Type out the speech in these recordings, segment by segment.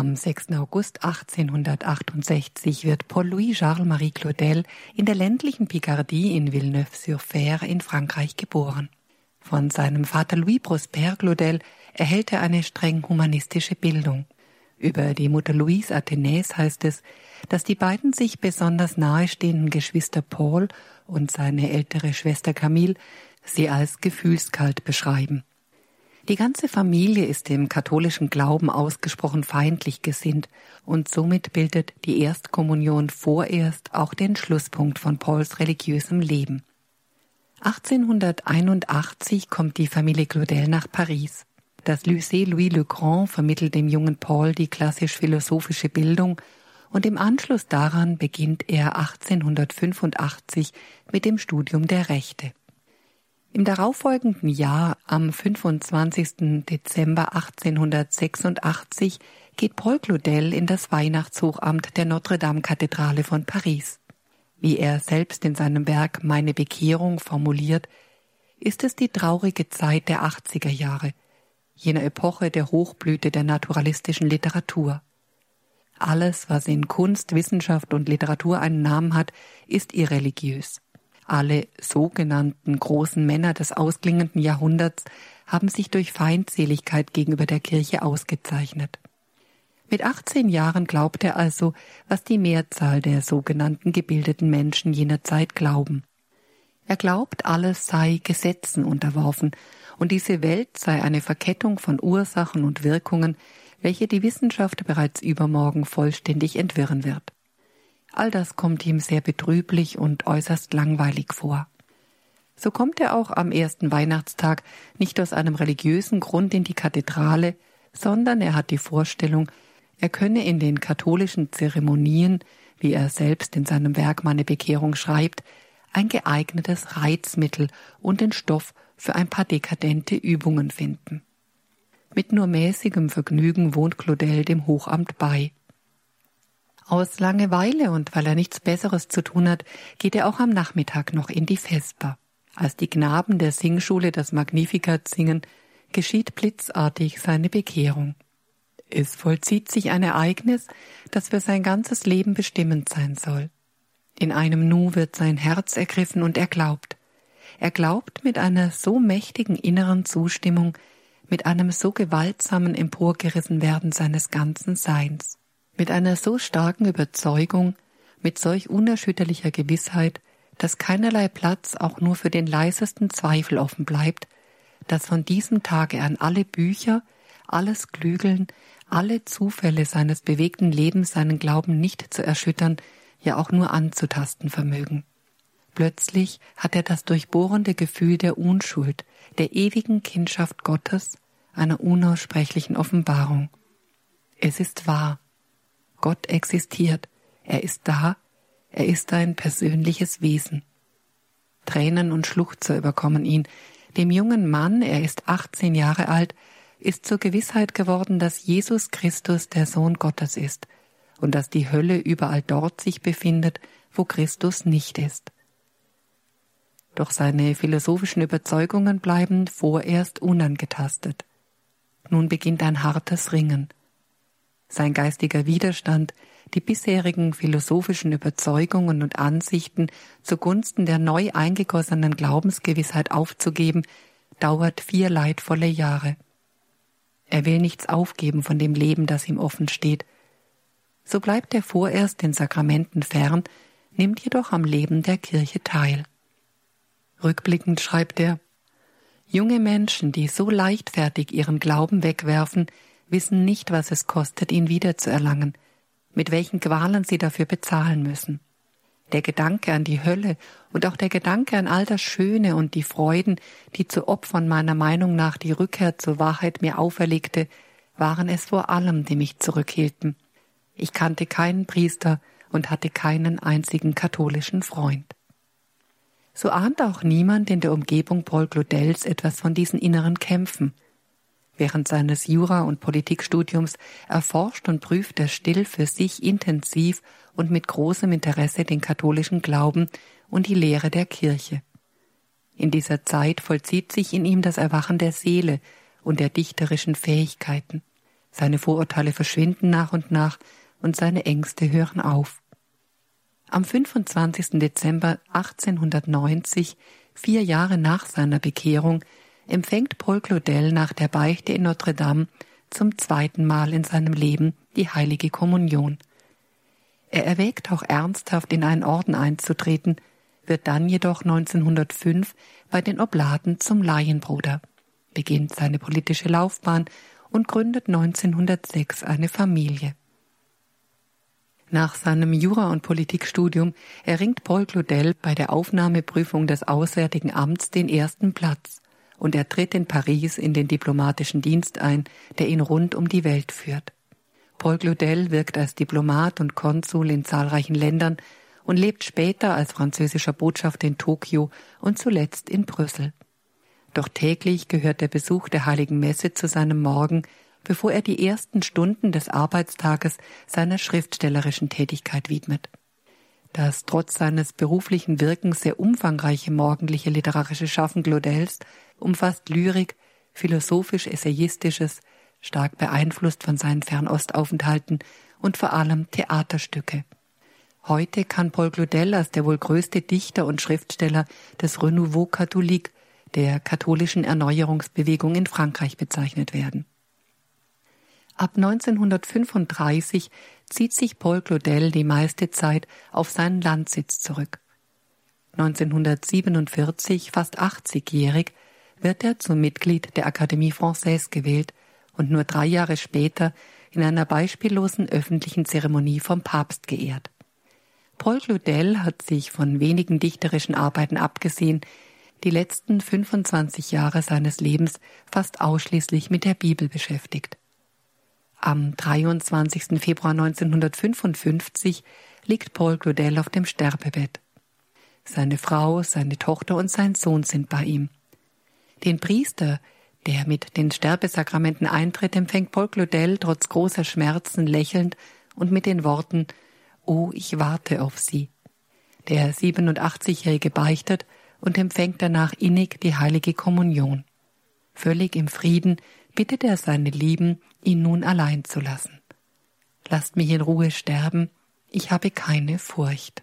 Am 6. August 1868 wird Paul-Louis Charles-Marie Claudel in der ländlichen Picardie in Villeneuve-sur-Fer in Frankreich geboren. Von seinem Vater Louis Prosper Claudel erhält er eine streng humanistische Bildung. Über die Mutter Louise Athenais heißt es, dass die beiden sich besonders nahestehenden Geschwister Paul und seine ältere Schwester Camille sie als gefühlskalt beschreiben. Die ganze Familie ist dem katholischen Glauben ausgesprochen feindlich gesinnt und somit bildet die Erstkommunion vorerst auch den Schlusspunkt von Pauls religiösem Leben. 1881 kommt die Familie Claudel nach Paris. Das Lycée Louis le Grand vermittelt dem jungen Paul die klassisch-philosophische Bildung und im Anschluss daran beginnt er 1885 mit dem Studium der Rechte. Im darauffolgenden Jahr, am 25. Dezember 1886, geht Paul Claudel in das Weihnachtshochamt der Notre-Dame-Kathedrale von Paris. Wie er selbst in seinem Werk Meine Bekehrung formuliert, ist es die traurige Zeit der 80er Jahre, jener Epoche der Hochblüte der naturalistischen Literatur. Alles, was in Kunst, Wissenschaft und Literatur einen Namen hat, ist irreligiös. Alle sogenannten großen Männer des ausklingenden Jahrhunderts haben sich durch Feindseligkeit gegenüber der Kirche ausgezeichnet. Mit 18 Jahren glaubt er also, was die Mehrzahl der sogenannten gebildeten Menschen jener Zeit glauben. Er glaubt, alles sei Gesetzen unterworfen und diese Welt sei eine Verkettung von Ursachen und Wirkungen, welche die Wissenschaft bereits übermorgen vollständig entwirren wird. All das kommt ihm sehr betrüblich und äußerst langweilig vor. So kommt er auch am ersten Weihnachtstag nicht aus einem religiösen Grund in die Kathedrale, sondern er hat die Vorstellung, er könne in den katholischen Zeremonien, wie er selbst in seinem Werk Meine Bekehrung schreibt, ein geeignetes Reizmittel und den Stoff für ein paar dekadente Übungen finden. Mit nur mäßigem Vergnügen wohnt Claudel dem Hochamt bei. Aus Langeweile und weil er nichts Besseres zu tun hat, geht er auch am Nachmittag noch in die Vesper. Als die Knaben der Singschule das Magnificat singen, geschieht blitzartig seine Bekehrung. Es vollzieht sich ein Ereignis, das für sein ganzes Leben bestimmend sein soll. In einem Nu wird sein Herz ergriffen und er glaubt. Er glaubt mit einer so mächtigen inneren Zustimmung, mit einem so gewaltsamen Emporgerissenwerden seines ganzen Seins mit einer so starken Überzeugung, mit solch unerschütterlicher Gewissheit, dass keinerlei Platz auch nur für den leisesten Zweifel offen bleibt, dass von diesem Tage an alle Bücher, alles Klügeln, alle Zufälle seines bewegten Lebens seinen Glauben nicht zu erschüttern, ja auch nur anzutasten vermögen. Plötzlich hat er das durchbohrende Gefühl der Unschuld, der ewigen Kindschaft Gottes, einer unaussprechlichen Offenbarung. Es ist wahr, Gott existiert, er ist da, er ist ein persönliches Wesen. Tränen und Schluchzer überkommen ihn. Dem jungen Mann, er ist 18 Jahre alt, ist zur Gewissheit geworden, dass Jesus Christus der Sohn Gottes ist und dass die Hölle überall dort sich befindet, wo Christus nicht ist. Doch seine philosophischen Überzeugungen bleiben vorerst unangetastet. Nun beginnt ein hartes Ringen sein geistiger Widerstand, die bisherigen philosophischen Überzeugungen und Ansichten zugunsten der neu eingegossenen Glaubensgewissheit aufzugeben, dauert vier leidvolle Jahre. Er will nichts aufgeben von dem Leben, das ihm offen steht. So bleibt er vorerst den Sakramenten fern, nimmt jedoch am Leben der Kirche teil. Rückblickend schreibt er Junge Menschen, die so leichtfertig ihren Glauben wegwerfen, wissen nicht, was es kostet, ihn wiederzuerlangen, mit welchen Qualen sie dafür bezahlen müssen. Der Gedanke an die Hölle und auch der Gedanke an all das Schöne und die Freuden, die zu Opfern meiner Meinung nach die Rückkehr zur Wahrheit mir auferlegte, waren es vor allem, die mich zurückhielten. Ich kannte keinen Priester und hatte keinen einzigen katholischen Freund. So ahnt auch niemand in der Umgebung Paul Claudels etwas von diesen inneren Kämpfen, Während seines Jura- und Politikstudiums erforscht und prüft er still für sich intensiv und mit großem Interesse den katholischen Glauben und die Lehre der Kirche. In dieser Zeit vollzieht sich in ihm das Erwachen der Seele und der dichterischen Fähigkeiten. Seine Vorurteile verschwinden nach und nach und seine Ängste hören auf. Am 25. Dezember 1890, vier Jahre nach seiner Bekehrung, empfängt Paul Claudel nach der Beichte in Notre Dame zum zweiten Mal in seinem Leben die heilige Kommunion. Er erwägt auch ernsthaft in einen Orden einzutreten, wird dann jedoch 1905 bei den Oblaten zum Laienbruder, beginnt seine politische Laufbahn und gründet 1906 eine Familie. Nach seinem Jura- und Politikstudium erringt Paul Claudel bei der Aufnahmeprüfung des Auswärtigen Amts den ersten Platz und er tritt in Paris in den diplomatischen Dienst ein, der ihn rund um die Welt führt. Paul Claudel wirkt als Diplomat und Konsul in zahlreichen Ländern und lebt später als französischer Botschafter in Tokio und zuletzt in Brüssel. Doch täglich gehört der Besuch der heiligen Messe zu seinem Morgen bevor er die ersten Stunden des Arbeitstages seiner schriftstellerischen Tätigkeit widmet. Das trotz seines beruflichen Wirkens sehr umfangreiche morgendliche literarische Schaffen Claudels umfasst Lyrik, philosophisch-essayistisches, stark beeinflusst von seinen Fernostaufenthalten und vor allem Theaterstücke. Heute kann Paul Claudel als der wohl größte Dichter und Schriftsteller des Renouveau Catholique, der katholischen Erneuerungsbewegung in Frankreich bezeichnet werden. Ab 1935 zieht sich Paul Claudel die meiste Zeit auf seinen Landsitz zurück. 1947, fast 80-jährig, wird er zum Mitglied der Académie Française gewählt und nur drei Jahre später in einer beispiellosen öffentlichen Zeremonie vom Papst geehrt. Paul Claudel hat sich von wenigen dichterischen Arbeiten abgesehen, die letzten 25 Jahre seines Lebens fast ausschließlich mit der Bibel beschäftigt. Am 23. Februar 1955 liegt Paul Claudel auf dem Sterbebett. Seine Frau, seine Tochter und sein Sohn sind bei ihm. Den Priester, der mit den Sterbesakramenten eintritt, empfängt Paul Claudel trotz großer Schmerzen lächelnd und mit den Worten Oh, ich warte auf Sie. Der 87-Jährige beichtet und empfängt danach innig die heilige Kommunion. Völlig im Frieden bittet er seine Lieben, ihn nun allein zu lassen. Lasst mich in Ruhe sterben, ich habe keine Furcht.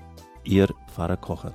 Ihr Pfarrer Kocher.